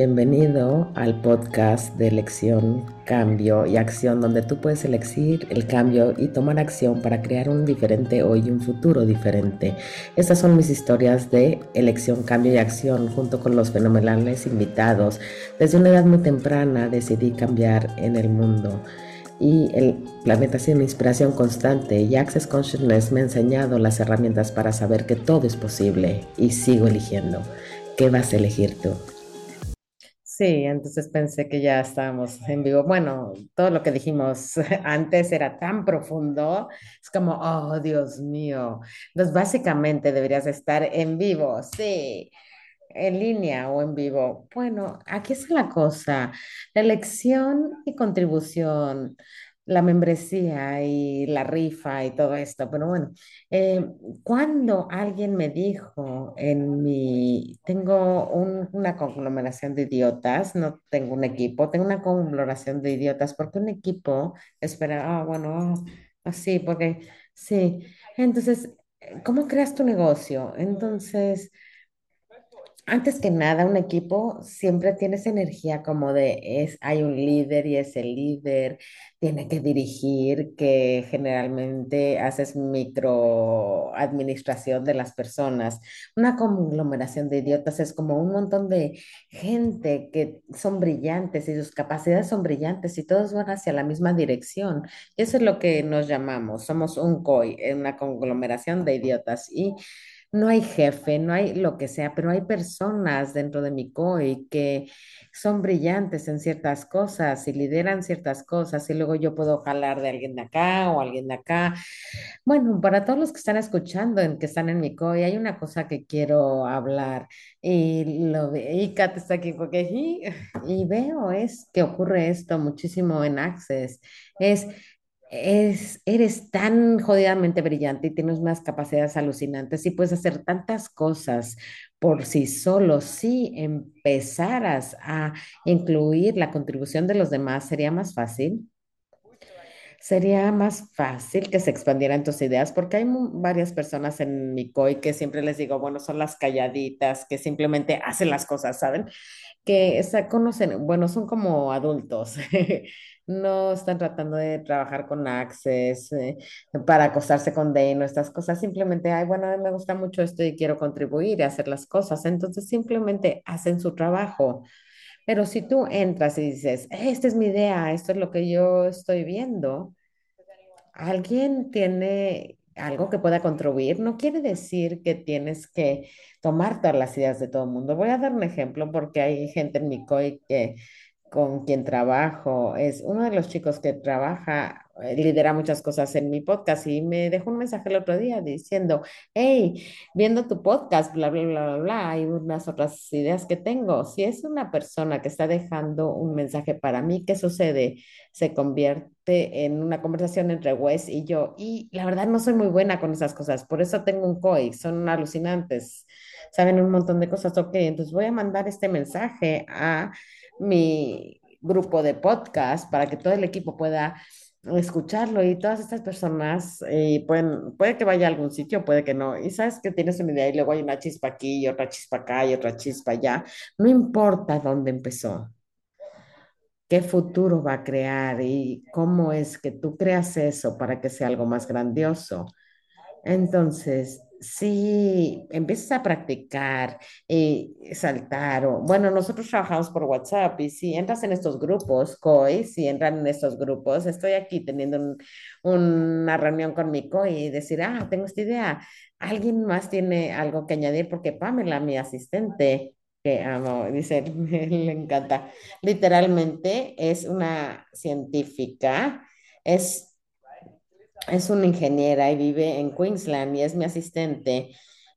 bienvenido al podcast de elección, cambio y acción, donde tú puedes elegir el cambio y tomar acción para crear un diferente hoy y un futuro diferente. Estas son mis historias de elección, cambio y acción, junto con los fenomenales invitados. Desde una edad muy temprana decidí cambiar en el mundo y el planeta una inspiración constante y Access Consciousness me ha enseñado las herramientas para saber que todo es posible y sigo eligiendo. ¿Qué vas a elegir tú? Sí, entonces pensé que ya estábamos en vivo. Bueno, todo lo que dijimos antes era tan profundo, es como, oh, Dios mío. Entonces, básicamente deberías estar en vivo, sí, en línea o en vivo. Bueno, aquí está la cosa, la elección y contribución la membresía y la rifa y todo esto, pero bueno, eh, cuando alguien me dijo en mi, tengo un- una conglomeración de idiotas, no tengo un equipo, tengo una conglomeración de idiotas, porque un equipo, espera, ah, bueno, ah, así, porque sí, entonces, ¿cómo creas tu negocio? Entonces... Antes que nada, un equipo siempre tiene esa energía como de es, hay un líder y ese líder tiene que dirigir, que generalmente haces micro administración de las personas. Una conglomeración de idiotas es como un montón de gente que son brillantes y sus capacidades son brillantes y todos van hacia la misma dirección. Y eso es lo que nos llamamos, somos un COI, una conglomeración de idiotas. Y no hay jefe, no hay lo que sea, pero hay personas dentro de mi COI que son brillantes en ciertas cosas y lideran ciertas cosas y luego yo puedo jalar de alguien de acá o alguien de acá. Bueno, para todos los que están escuchando, en que están en mi COI, hay una cosa que quiero hablar y lo y Kat está aquí porque y, y veo es que ocurre esto muchísimo en Access. Es es, eres tan jodidamente brillante y tienes unas capacidades alucinantes y puedes hacer tantas cosas por sí solo. Si empezaras a incluir la contribución de los demás, sería más fácil. Sería más fácil que se expandieran tus ideas porque hay varias personas en mi COI que siempre les digo, bueno, son las calladitas, que simplemente hacen las cosas, ¿saben? Que esa- conocen, bueno, son como adultos, no están tratando de trabajar con Access eh, para acostarse con Dane o estas cosas, simplemente, ay, bueno, me gusta mucho esto y quiero contribuir y hacer las cosas, entonces simplemente hacen su trabajo. Pero si tú entras y dices, esta es mi idea, esto es lo que yo estoy viendo, alguien tiene algo que pueda contribuir, no quiere decir que tienes que tomar todas las ideas de todo el mundo. Voy a dar un ejemplo porque hay gente en mi COI que con quien trabajo, es uno de los chicos que trabaja, eh, lidera muchas cosas en mi podcast y me dejó un mensaje el otro día diciendo, hey, viendo tu podcast, bla, bla, bla, bla, bla, hay unas otras ideas que tengo. Si es una persona que está dejando un mensaje para mí, ¿qué sucede? Se convierte en una conversación entre Wes y yo y la verdad no soy muy buena con esas cosas, por eso tengo un COI, son alucinantes, saben un montón de cosas, ok, entonces voy a mandar este mensaje a mi grupo de podcast para que todo el equipo pueda escucharlo y todas estas personas eh, pueden, puede que vaya a algún sitio, puede que no. Y sabes que tienes una idea y luego hay una chispa aquí y otra chispa acá y otra chispa allá. No importa dónde empezó, qué futuro va a crear y cómo es que tú creas eso para que sea algo más grandioso. Entonces, si empiezas a practicar y saltar, o bueno, nosotros trabajamos por WhatsApp y si entras en estos grupos, COI, si entran en estos grupos, estoy aquí teniendo un- una reunión con mi COI y decir, ah, tengo esta idea. ¿Alguien más tiene algo que añadir? Porque Pamela, mi asistente, que amo, dice, le encanta, literalmente es una científica. Es es una ingeniera y vive en Queensland y es mi asistente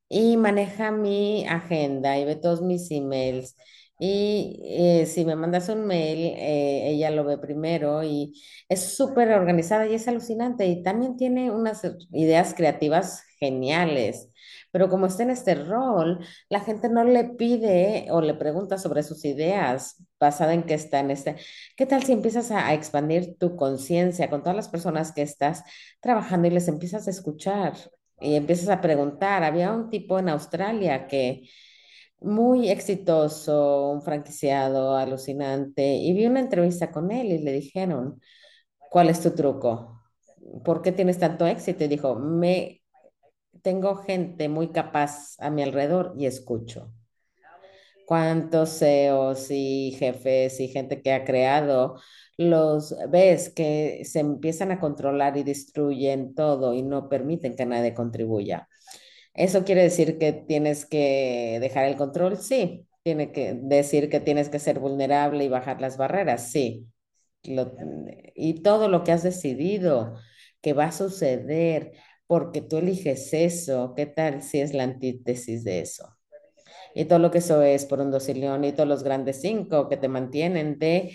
y maneja mi agenda y ve todos mis emails. Y eh, si me mandas un mail, eh, ella lo ve primero y es súper organizada y es alucinante y también tiene unas ideas creativas geniales. Pero como está en este rol, la gente no le pide o le pregunta sobre sus ideas basada en que está en este. ¿Qué tal si empiezas a, a expandir tu conciencia con todas las personas que estás? trabajando y les empiezas a escuchar y empiezas a preguntar. Había un tipo en Australia que muy exitoso, un franquiciado alucinante, y vi una entrevista con él y le dijeron, ¿cuál es tu truco? ¿Por qué tienes tanto éxito? Y dijo, me tengo gente muy capaz a mi alrededor y escucho. ¿Cuántos CEOs y jefes y gente que ha creado los ves que se empiezan a controlar y destruyen todo y no permiten que nadie contribuya? ¿Eso quiere decir que tienes que dejar el control? Sí. ¿Tiene que decir que tienes que ser vulnerable y bajar las barreras? Sí. Y todo lo que has decidido que va a suceder porque tú eliges eso, ¿qué tal si es la antítesis de eso? Y todo lo que eso es por un docilión y todos los grandes cinco que te mantienen de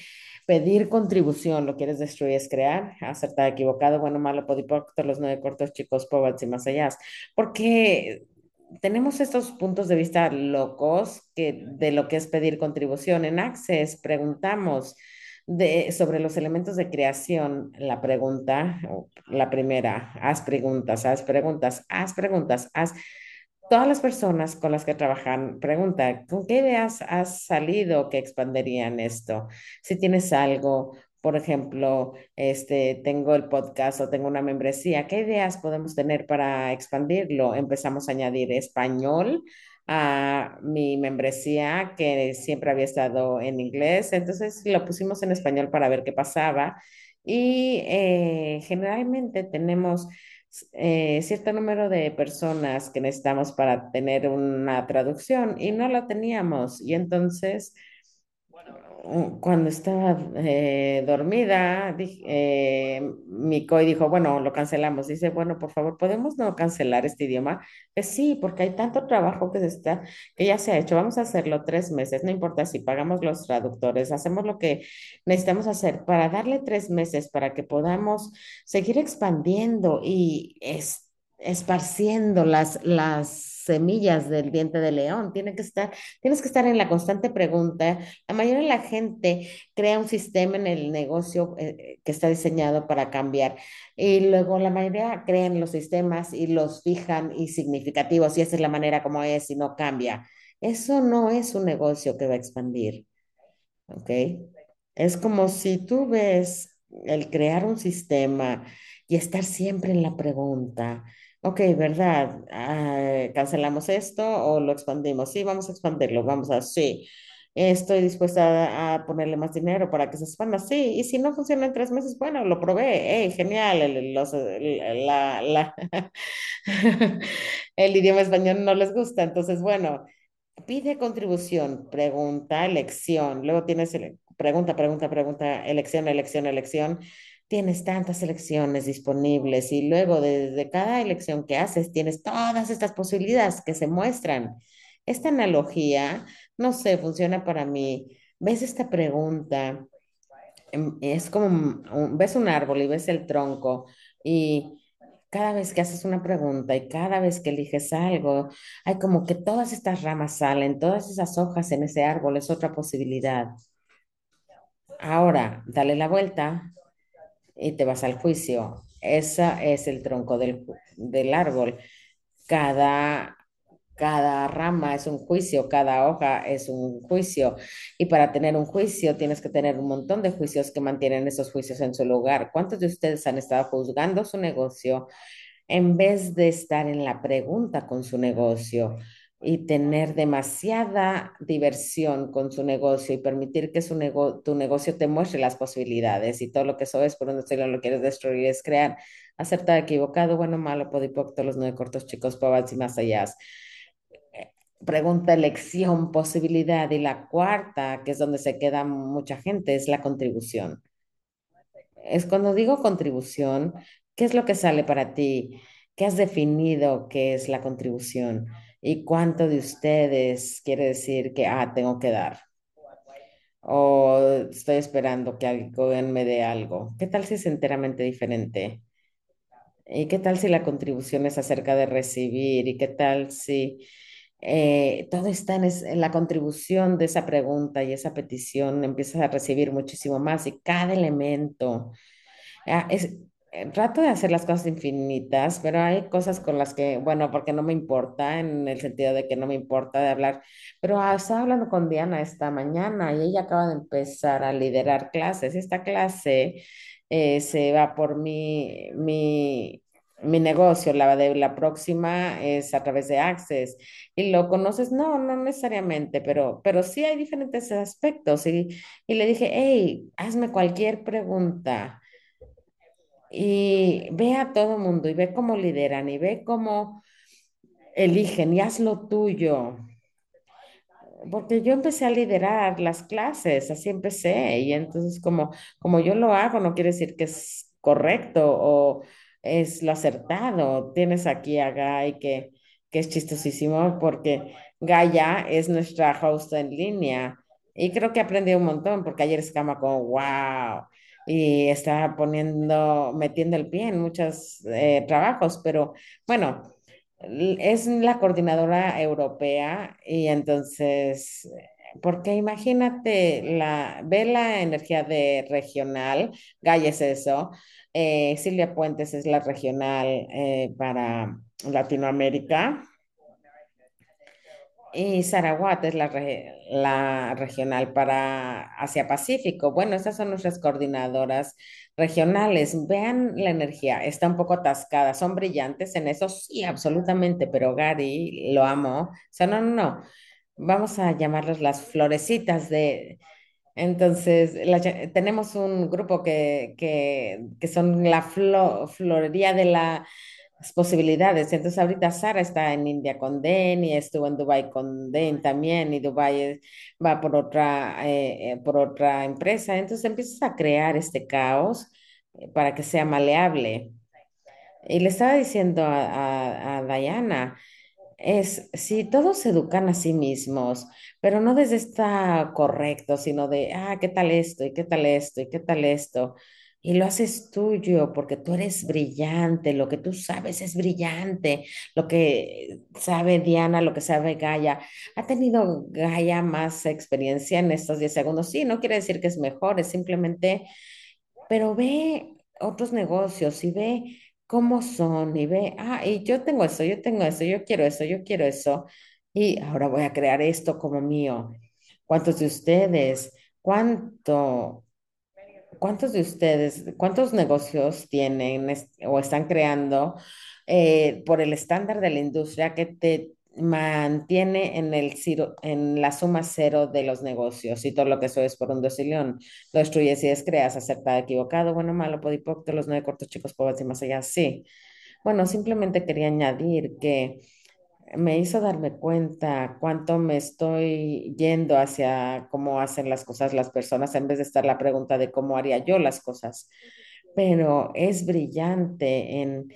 pedir contribución, lo quieres destruir es crear, acertado, equivocado, bueno, malo, podipocto, los nueve cortos, chicos, pobres y más allá. Porque tenemos estos puntos de vista locos que, de lo que es pedir contribución. En Access preguntamos de, sobre los elementos de creación. La pregunta, la primera, haz preguntas, haz preguntas, haz preguntas, haz Todas las personas con las que trabajan preguntan, ¿con qué ideas has salido que expanderían esto? Si tienes algo, por ejemplo, este, tengo el podcast o tengo una membresía, ¿qué ideas podemos tener para expandirlo? Empezamos a añadir español a mi membresía que siempre había estado en inglés, entonces lo pusimos en español para ver qué pasaba y eh, generalmente tenemos eh, cierto número de personas que necesitamos para tener una traducción y no la teníamos. Y entonces, cuando estaba eh, dormida, dije, eh, mi COI dijo, bueno, lo cancelamos. Dice, bueno, por favor, ¿podemos no cancelar este idioma? Pues sí, porque hay tanto trabajo que se está, que ya se ha hecho. Vamos a hacerlo tres meses, no importa si pagamos los traductores, hacemos lo que necesitamos hacer para darle tres meses para que podamos seguir expandiendo y es- esparciendo las, las semillas del diente de león. Tiene que estar, tienes que estar en la constante pregunta. La mayoría de la gente crea un sistema en el negocio eh, que está diseñado para cambiar y luego la mayoría crean los sistemas y los fijan y significativos y esa es la manera como es y no cambia. Eso no es un negocio que va a expandir. ¿ok? Es como si tú ves el crear un sistema y estar siempre en la pregunta, ok, ¿verdad? Ah, ¿cancelamos esto o lo expandimos? Sí, vamos a expandirlo, vamos a, sí. Estoy dispuesta a, ponerle más dinero para que se expanda, sí. Y si no funciona en tres meses, bueno, lo probé, hey, genial, el, los- la, la- el idioma español no les gusta, entonces, bueno. Pide contribución, pregunta, elección. Luego tienes pregunta, pregunta, pregunta, elección, elección, elección. Tienes tantas elecciones disponibles y luego desde cada elección que haces tienes todas estas posibilidades que se muestran. Esta analogía, no sé, funciona para mí. ¿Ves esta pregunta? em, Es como, ves un árbol y ves el tronco y cada vez que haces una pregunta y cada vez que eliges algo, hay como que todas estas ramas salen, todas esas hojas en ese árbol, es otra posibilidad. Ahora, dale la vuelta y te vas al juicio. Ese es el tronco del, del árbol. Cada, cada rama es un juicio, cada hoja es un juicio. Y para tener un juicio tienes que tener un montón de juicios que mantienen esos juicios en su lugar. ¿Cuántos de ustedes han estado juzgando su negocio? en vez de estar en la pregunta con su negocio y tener demasiada diversión con su negocio y permitir que su nego- tu negocio te muestre las posibilidades y todo lo que eso es, por donde estoy, lo quieres destruir, es crear, acertado, equivocado, bueno, malo, podipocto, los nueve cortos, chicos, pobres y más allá. Pregunta, elección, posibilidad. Y la cuarta, que es donde se queda mucha gente, es la contribución. Es cuando digo contribución, ¿qué es lo que sale para ti? ¿Qué has definido que es la contribución? ¿Y cuánto de ustedes quiere decir que, ah, tengo que dar? O estoy esperando que alguien me dé algo. ¿Qué tal si es enteramente diferente? ¿Y qué tal si la contribución es acerca de recibir? ¿Y qué tal si eh, todo está en, la contribución de esa pregunta y esa petición? Empiezas a recibir muchísimo más y cada elemento. Ah, es, trato de hacer las cosas infinitas, pero hay cosas con las que, bueno, porque no me importa, en el sentido de que no me importa de hablar, pero ah, estaba hablando con Diana esta mañana y ella acaba de empezar a liderar clases. Esta clase eh, se va por mi, mi, mi negocio, la de la próxima es a través de Access. ¿Y lo conoces? No, no necesariamente, pero, pero sí hay diferentes aspectos. Y, y le dije, hey, hazme cualquier pregunta y ve a todo mundo y ve cómo lideran y ve cómo eligen y haz lo tuyo. Porque yo empecé a liderar las clases, así empecé, y entonces como, como yo lo hago, no quiere decir que es correcto o es lo acertado. Tienes aquí a Guy que, que es chistosísimo porque Gaia es nuestra host en línea y creo que aprendí un montón porque ayer estaba como, wow, y está poniendo, metiendo el pie en muchos eh, trabajos, pero bueno es la coordinadora europea y entonces, porque imagínate, la, ve la energía de regional, Gaia es eso, eh, Silvia Puentes es la regional eh, para Latinoamérica y Sarawat es la, la regional para Asia Pacífico. Bueno, estas son nuestras coordinadoras regionales. Vean la energía, está un poco atascada. Son brillantes en eso, sí, absolutamente, pero Gary, lo amo. O sea, no, no, no. Vamos a llamarlas las florecitas de... Entonces, tenemos un grupo que, que, que son la flo- florería de la las posibilidades. Entonces, ahorita Sara está en India con Den y estuvo en Dubai con Den también y Dubai va por otra, eh, eh, por otra empresa. Entonces, empiezas a crear este caos eh, para que sea maleable. Y le estaba diciendo a, a, Diana, es si todos educan a sí mismos, pero no desde está correcto, sino de, ah, ¿qué tal esto? ¿Y qué tal esto? ¿Y qué tal esto? Y lo haces tuyo porque tú eres brillante, lo que tú sabes es brillante, lo que sabe Diana, lo que sabe Gaia. ¿Ha tenido Gaia más experiencia en estos 10 segundos? Sí, no quiere decir que es mejor, es simplemente pero ve otros negocios y ve cómo son y ve, ah, y yo tengo eso, yo tengo eso, yo quiero eso, yo quiero eso, y ahora voy a crear esto como mío. ¿Cuántos de ustedes, cuánto, cuántos de ustedes, cuántos negocios tienen o están creando eh, por el estándar de la industria que te mantiene en el cero- en la suma cero de los negocios y todo lo que eso es por un decilión? Lo destruyes y descreas, acertado, equivocado, bueno, malo, podipocto, los nueve cortos chicos, pobres y más allá, sí. Bueno, simplemente quería añadir que me hizo darme cuenta cuánto me estoy yendo hacia cómo hacen las cosas las personas en vez de estar la pregunta de cómo haría yo las cosas. Pero es brillante en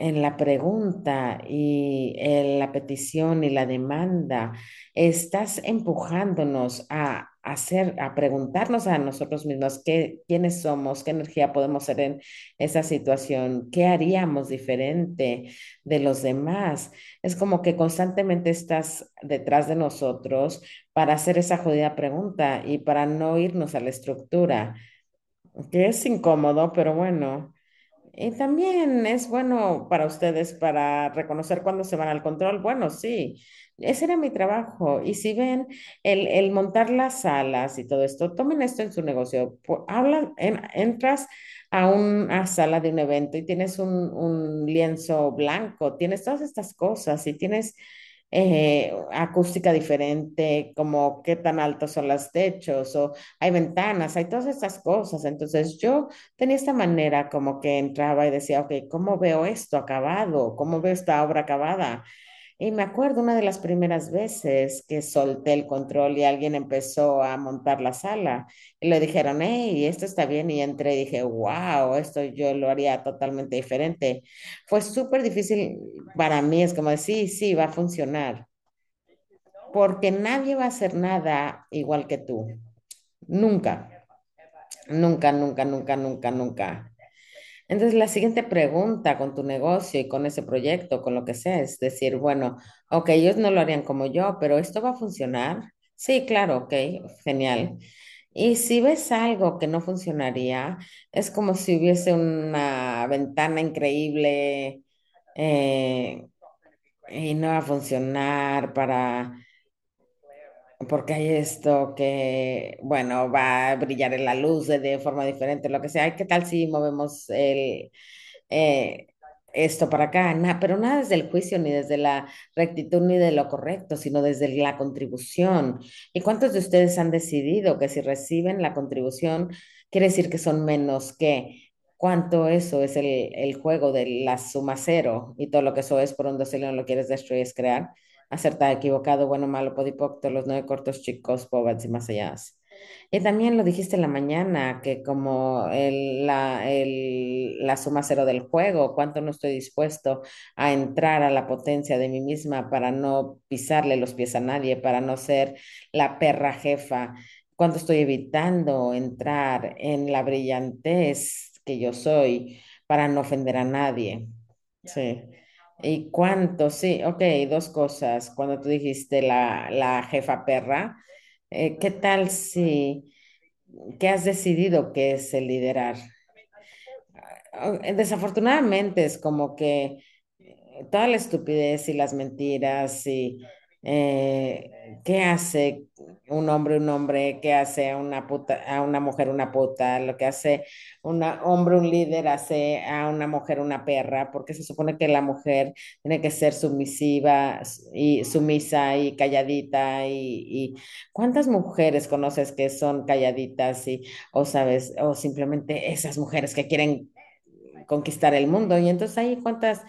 en la pregunta y en la petición y la demanda, estás empujándonos a hacer, a preguntarnos a nosotros mismos qué, quiénes somos, qué energía podemos ser en esa situación, qué haríamos diferente de los demás. Es como que constantemente estás detrás de nosotros para hacer esa jodida pregunta y para no irnos a la estructura, que es incómodo, pero bueno. Y también es bueno para ustedes para reconocer cuando se van al control. Bueno, sí, ese era mi trabajo. Y si ven el, el montar las salas y todo esto, tomen esto en su negocio. Hablan, en- entras a una sala de un evento y tienes un, un lienzo blanco, tienes todas estas cosas y tienes eh, acústica diferente, como qué tan altos son los techos o hay ventanas, hay todas estas cosas. Entonces yo tenía esta manera como que entraba y decía, ok, ¿cómo veo esto acabado? ¿Cómo veo esta obra acabada? Y me acuerdo una de las primeras veces que solté el control y alguien empezó a montar la sala y le dijeron, hey, esto está bien y entré y dije, wow, esto yo lo haría totalmente diferente. Fue súper difícil para mí, es como sí, sí, va a funcionar, porque nadie va a hacer nada igual que tú. Nunca, nunca, nunca, nunca, nunca, nunca. Entonces, la siguiente pregunta con tu negocio y con ese proyecto, con lo que sea, es decir, bueno, ok, ellos no lo harían como yo, pero esto va a funcionar. Sí, claro, ok, genial. Y si ves algo que no funcionaría, es como si hubiese una ventana increíble eh, y no va a funcionar para, porque hay esto que, bueno, va a brillar en la luz de, de forma diferente, lo que sea. ¿Qué tal si movemos el, eh, esto para acá, pero nada desde el juicio, ni desde la rectitud, ni de lo correcto, sino desde la contribución. ¿Y cuántos de ustedes han decidido que si reciben la contribución, quiere decir que son menos que? ¿Cuánto eso es el, el juego de la suma cero y todo lo que eso es por un no lo quieres destruir es crear? Acertado, equivocado, bueno, malo, podipocto, los nueve cortos chicos, pobres y más allá. Y también lo dijiste en la mañana, que como el, la, el- la suma cero del juego, cuánto no estoy dispuesto a entrar a la potencia de mí misma para no pisarle los pies a nadie, para no ser la perra jefa, cuánto estoy evitando entrar en la brillantez que yo soy para no ofender a nadie. Sí. ¿Y cuánto? Sí, ok, dos cosas. Cuando tú dijiste la, la jefa perra, eh, ¿qué tal si, qué has decidido que es el liderar? Ah, Desafortunadamente es como que eh, toda la estupidez y las mentiras y eh, qué hace un hombre un hombre, qué hace a una puta, a una mujer una puta, lo que hace un hombre un líder hace a una mujer una perra, porque se supone que la mujer tiene que ser sumisiva y sumisa y calladita y, ¿cuántas mujeres conoces que son calladitas y o sabes o simplemente esas mujeres que quieren conquistar el mundo. Y entonces ahí cuántas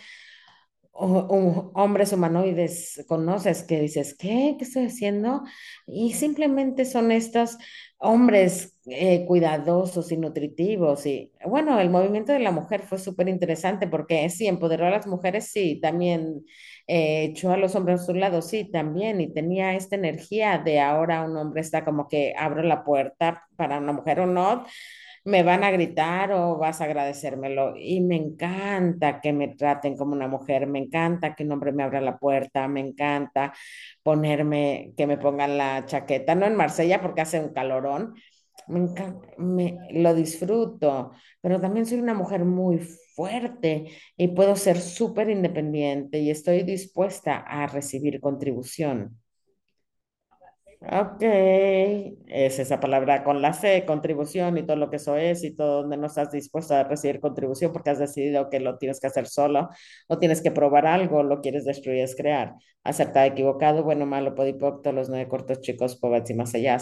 hombres humanoides conoces que dices, ¿qué? ¿Qué estoy haciendo? Y simplemente son estos hombres eh, cuidadosos y nutritivos. Y bueno, el movimiento de la mujer fue súper interesante porque sí, empoderó a las mujeres, sí, también eh, echó a los hombres a su lado, sí, también, y tenía esta energía de ahora un hombre está como que abro la puerta para una mujer o no me van a gritar o vas a agradecérmelo. Y me encanta que me traten como una mujer, me encanta que un hombre me abra la puerta, me encanta ponerme, que me pongan la chaqueta, no en Marsella porque hace un calorón, me encanta, me, lo disfruto, pero también soy una mujer muy fuerte y puedo ser súper independiente y estoy dispuesta a recibir contribución. Ok, es esa palabra con la C, contribución y todo lo que eso es y todo donde no estás dispuesto a recibir contribución porque has decidido que lo tienes que hacer solo o tienes que probar algo, lo quieres destruir, es crear. Acertado, equivocado, bueno, malo, podipocto, los nueve cortos chicos, pobres y más allá.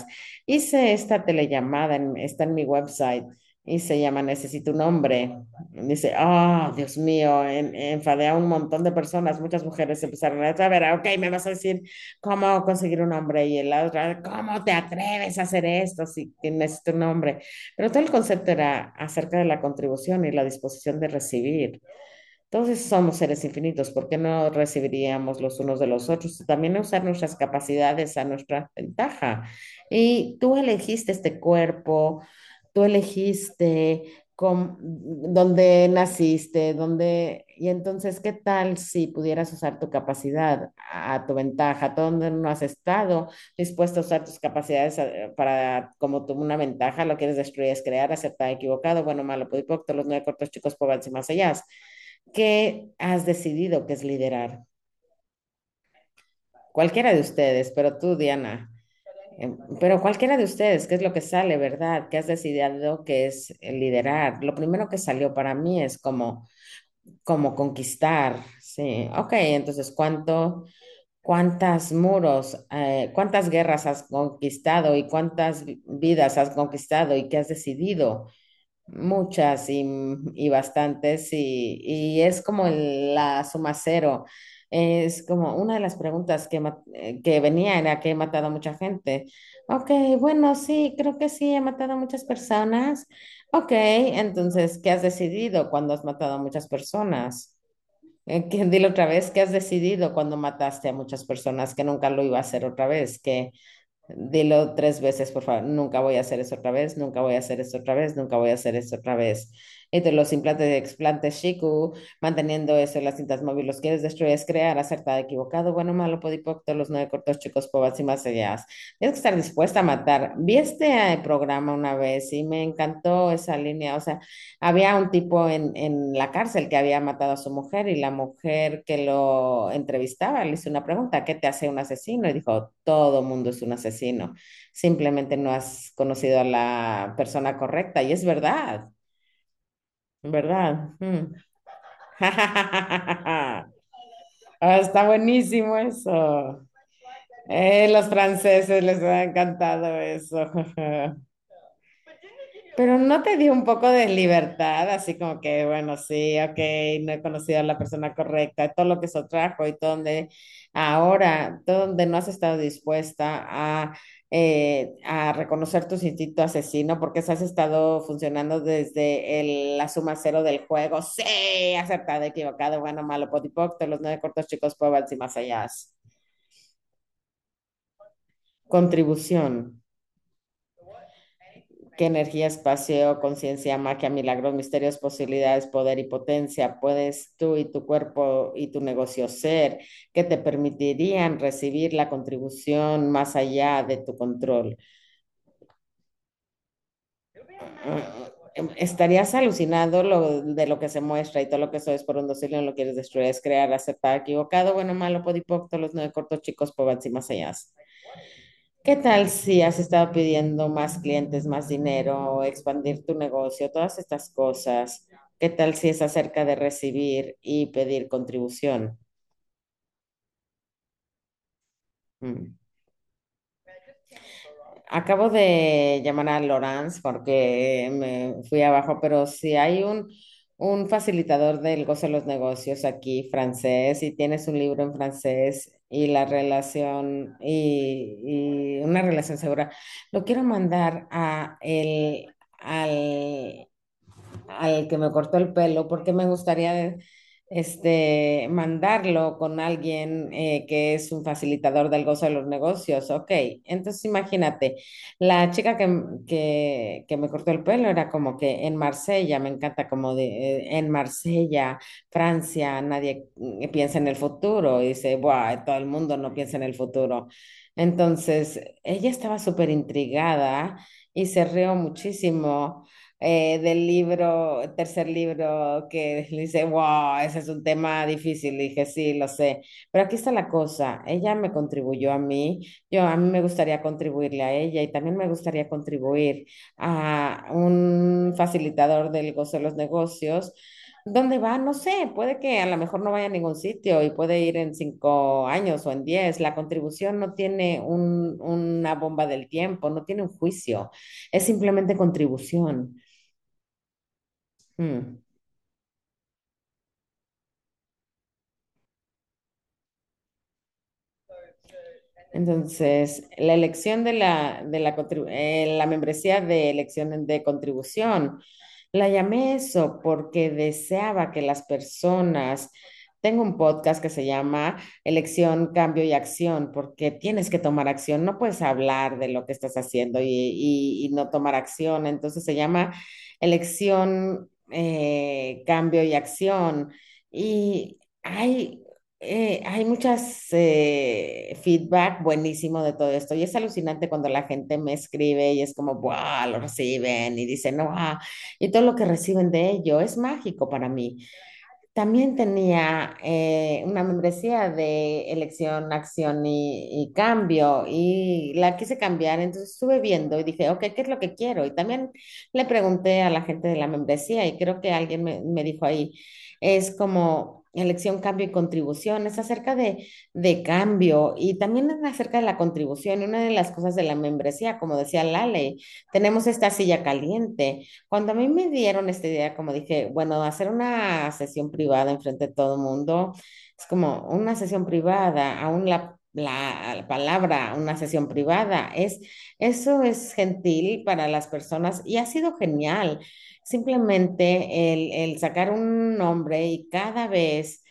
Hice esta telellamada, en- está en mi website y se llama Necesito un hombre. Dice, oh, Dios mío, en, enfadé a un montón de personas, muchas mujeres empezaron a ver, ok, me vas a decir cómo conseguir un hombre y la otra, ¿cómo te atreves a hacer esto si necesito un hombre? Pero todo el concepto era acerca de la contribución y la disposición de recibir. Entonces somos seres infinitos, ¿por qué no recibiríamos los unos de los otros? También usar nuestras capacidades a nuestra ventaja. Y tú elegiste este cuerpo, tú elegiste con, dónde naciste, dónde... Y entonces, ¿qué tal si pudieras usar tu capacidad a tu ventaja? ¿Dónde no has estado dispuesto a usar tus capacidades eh, para como tú una ventaja? Lo quieres destruir, es crear, aceptar, equivocado, bueno, malo, pudipocto, los nueve cortos chicos, pobres y más allá. ¿Qué has decidido que es liderar? Cualquiera de ustedes, pero tú, Diana, pero cualquiera de ustedes, ¿qué es lo que sale, verdad? ¿Qué has decidido que es liderar? Lo primero que salió para mí es como, como conquistar, sí. Ok, entonces, ¿cuánto, cuántas muros, eh, cuántas guerras has conquistado y cuántas vi- vidas has conquistado y qué has decidido? Muchas y, y bastantes y, y es como la suma cero. Es como una de las preguntas que, eh, que venía era que he matado a mucha gente. Ok, bueno, sí, creo que sí, he matado a muchas personas. Ok, entonces, ¿qué has decidido cuando has matado a muchas personas? Eh, dile otra vez, ¿qué has decidido cuando mataste a muchas personas que nunca lo iba a hacer otra vez? Que Dilo tres veces, por favor. Nunca voy a hacer eso otra vez, nunca voy a hacer eso otra vez, nunca voy a hacer eso otra vez. Y de los implantes de explantes Shiku, manteniendo eso, las cintas móviles, quieres destruir, es crear, acertado, equivocado, bueno, malo, podipocto, los nueve cortos chicos, pobas y más allá. Tienes que estar dispuesta a matar. Vi este eh, programa una vez y me encantó esa línea, o sea, había un tipo en, en la cárcel que había matado a su mujer y la mujer que lo entrevistaba le hizo una pregunta, ¿qué te hace un asesino? Y dijo, todo mundo es un asesino, simplemente no has conocido a la persona correcta y es verdad. ¿Verdad? Mm. Ah, está buenísimo eso. Eh, los franceses les ha encantado eso. Pero no te dio un poco de libertad, así como que, bueno, sí, ok, no he conocido a la persona correcta, todo lo que eso trajo y todo donde ahora, todo donde no has estado dispuesta a, eh, a reconocer tu instinto asesino porque has estado funcionando desde el, la suma cero del juego, sí, acertado, equivocado, bueno, malo, potipocto, los nueve cortos chicos, pobres y más allá. Contribución. ¿Qué energía, espacio, conciencia, magia, milagros, misterios, posibilidades, poder y potencia puedes tú y tu cuerpo y tu negocio ser que te permitirían recibir la contribución más allá de tu control? Estarías alucinado de lo que se muestra y todo lo que eso es por un docilio, lo quieres destruir, es crear, aceptar, equivocado, bueno, malo, podipocto, los nueve cortos chicos, pobres y más allá. ¿Qué tal si has estado pidiendo más clientes, más dinero, expandir tu negocio, todas estas cosas? ¿Qué tal si es acerca de recibir y pedir contribución? Mm. Acabo de llamar a Laurence porque me fui abajo, pero si hay un, un facilitador del gozo de los negocios aquí, francés, y tienes un libro en francés y la relación y, y una relación segura, lo quiero mandar a el, al al que me cortó el pelo, porque me gustaría este, mandarlo con alguien eh, que es un facilitador del gozo de los negocios. Ok, entonces imagínate, la chica que, que, que me cortó el pelo era como que en Marsella, me encanta como de, eh, en Marsella, Francia, nadie mm, piensa en el futuro y dice, Buah, todo el mundo no piensa en el futuro. Entonces, ella estaba súper intrigada y se rió muchísimo eh, del libro, tercer libro, que dice, wow, ese es un tema difícil. Le dije, sí, lo sé. Pero aquí está la cosa, ella me contribuyó a mí, yo a mí me gustaría contribuirle a ella y también me gustaría contribuir a un facilitador del gozo de los negocios. ¿Dónde va? No sé, puede que a lo mejor no vaya a ningún sitio y puede ir en cinco años o en diez. La contribución no tiene un- una bomba del tiempo, no tiene un juicio, es simplemente contribución. Mm. Entonces, la elección de la, de la, eh, la membresía de elección de contribución, la llamé eso porque deseaba que las personas, tengo un podcast que se llama Elección, Cambio y Acción, porque tienes que tomar acción, no puedes hablar de lo que estás haciendo y- y no tomar acción, entonces se llama Elección, eh, Cambio y Acción. Y hay eh, hay muchas eh, feedback buenísimo de todo esto y es alucinante cuando la gente me escribe y es como, wow, lo reciben y dicen, no, y todo lo que reciben de ello es mágico para mí. También tenía eh, una membresía de elección, acción y, cambio y la quise cambiar, entonces estuve viendo y dije, ok, ¿qué es lo que quiero? Y también le pregunté a la gente de la membresía y creo que alguien me, me dijo ahí, es como elección, cambio y contribución, es acerca de, de cambio y también es acerca de la contribución. Una de las cosas de la membresía, como decía Lale, tenemos esta silla caliente. Cuando a mí me dieron esta idea, como dije, bueno, hacer una sesión privada enfrente de todo el mundo, es como una sesión privada, aún la, la, la palabra, una sesión privada, es, eso es gentil para las personas y ha sido genial. Simplemente el, el sacar un nombre y cada vez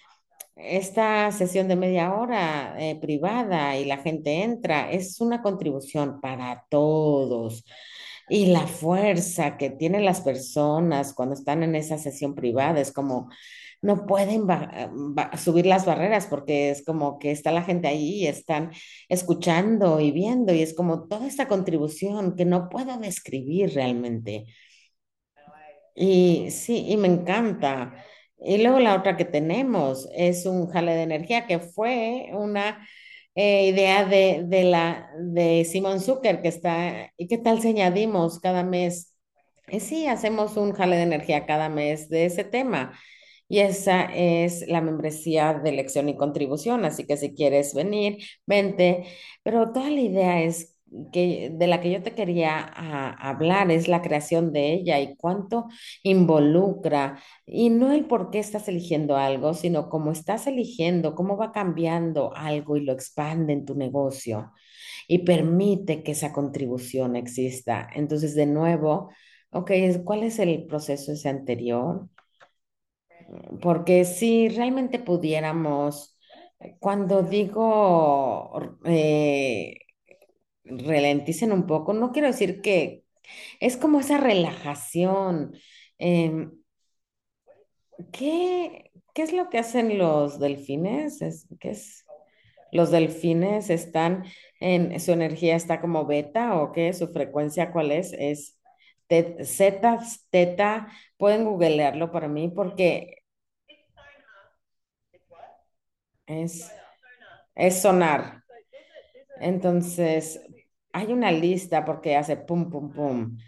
esta sesión de media hora eh, privada y la gente entra, es una contribución para todos. y la fuerza que tienen las personas cuando están en esa sesión privada es como no pueden subir las barreras porque es como que está la gente ahí y están escuchando y viendo y es como toda esta contribución que no puedo describir realmente. Y sí, y me encanta. Y luego la otra que tenemos es un jale de energía que fue una eh, idea de, de, de Simon Zucker que está, ¿y qué tal si añadimos cada mes? Y sí, hacemos un jale de energía cada mes de ese tema. Y esa es la membresía de elección y contribución. Así que si quieres venir, vente. Pero toda la idea es que de la que yo te quería hablar es la creación de ella y cuánto involucra. Y no el por qué estás eligiendo algo, sino cómo estás eligiendo, cómo va cambiando algo y lo expande en tu negocio y permite que esa contribución exista. Entonces, de nuevo, ok, ¿cuál es el proceso ese anterior? Porque si realmente pudiéramos, cuando digo eh, ralenticen un poco, no quiero decir que es como esa relajación. Em, ¿qué, ¿qué, es lo que hacen los delfines? Es, ¿qué es? Los delfines están en, su energía está como beta o qué, su frecuencia cuál es? Es Z, teta, pueden googlearlo para mí porque es, es sonar. Entonces, hay una lista porque hace pum, pum, pum.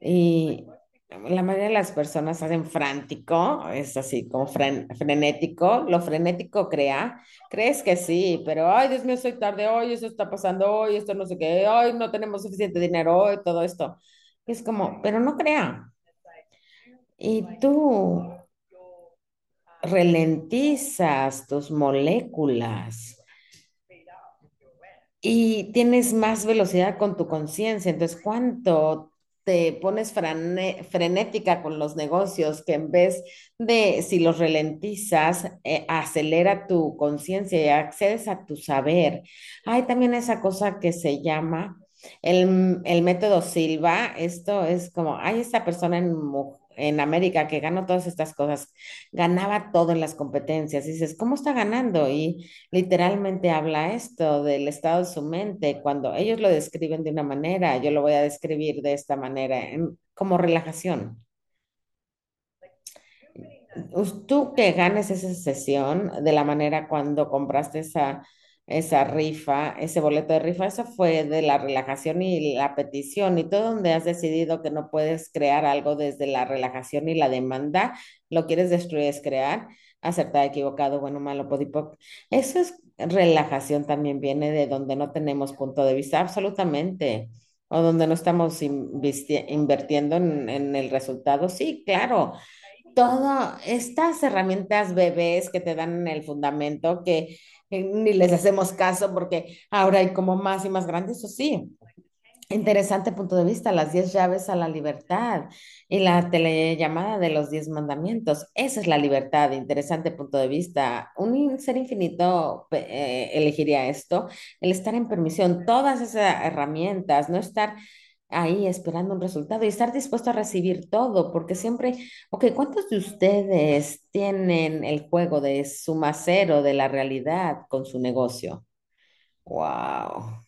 Y la mayoría de las personas hacen frántico, es así como frenético. Lo frenético crea. Crees que sí, pero ay, Dios mío, soy tarde hoy, eso está pasando hoy, esto no sé qué, hoy no tenemos suficiente dinero hoy, todo esto. Es como, pero no crea. Y tú ralentizas tus moléculas y tienes más velocidad con tu conciencia. Entonces, ¿cuánto te pones frenética con los negocios que en vez de, si los ralentizas, eh, acelera tu conciencia y accedes a tu saber? Hay también esa cosa que se llama el, el método Silva. Esto es como, hay esta persona en en América que ganó todas estas cosas, ganaba todo en las competencias. Y dices, ¿cómo está ganando? Y literalmente habla esto del estado de su mente. Cuando ellos lo describen de una manera, yo lo voy a describir de esta manera, como relajación. Tú que ganes esa sesión de la manera cuando compraste esa esa rifa, ese boleto de rifa, eso fue de la relajación y la petición y todo donde has decidido que no puedes crear algo desde la relajación y la demanda, lo quieres destruir, es crear, acertado, equivocado, bueno, malo, podipoc. Eso es relajación también viene de donde no tenemos punto de vista, absolutamente, o donde no estamos invirtiendo en, en el resultado. Sí, claro, todas estas herramientas bebés que te dan el fundamento, que ni les hacemos caso porque ahora hay como más y más grandes, eso sí. Interesante punto de vista, las 10 llaves a la libertad y la telellamada de los 10 mandamientos. Esa es la libertad, interesante punto de vista. Un ser infinito eh, elegiría esto, el estar en permisión, todas esas herramientas, no estar ahí esperando un resultado y estar dispuesto a recibir todo, porque siempre, ok, ¿cuántos de ustedes tienen el juego de suma cero de la realidad con su negocio? Wow.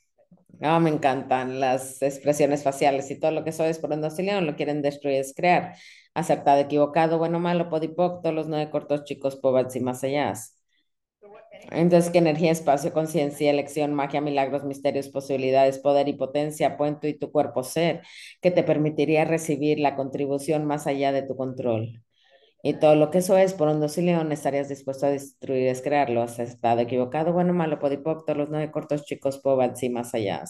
No, me encantan las expresiones faciales y todo lo que soy es por un lo quieren destruir, es crear. Acertado, equivocado, bueno, malo, podipoc, todos los nueve cortos chicos, pobres y más allá. Entonces, ¿qué energía, espacio, conciencia, elección, magia, milagros, misterios, posibilidades, poder y potencia, puente y tu cuerpo ser, que te permitiría recibir la contribución más allá de tu control? Y todo lo que eso es, por un león, estarías dispuesto a destruir, es crearlo. Has estado equivocado, bueno, malo, podipoc, todos los nueve cortos chicos, pobats y más allá.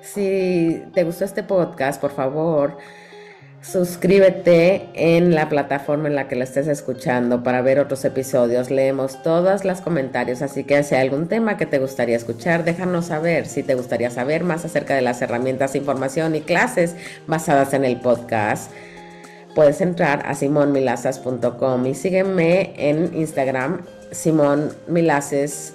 Si te gustó este podcast, por favor, Suscríbete en la plataforma en la que la estés escuchando para ver otros episodios. Leemos todos los comentarios, así que si hay algún tema que te gustaría escuchar, déjanos saber. Si te gustaría saber más acerca de las herramientas, información y clases basadas en el podcast, puedes entrar a simonmilazas.com y sígueme en Instagram Simón Milaces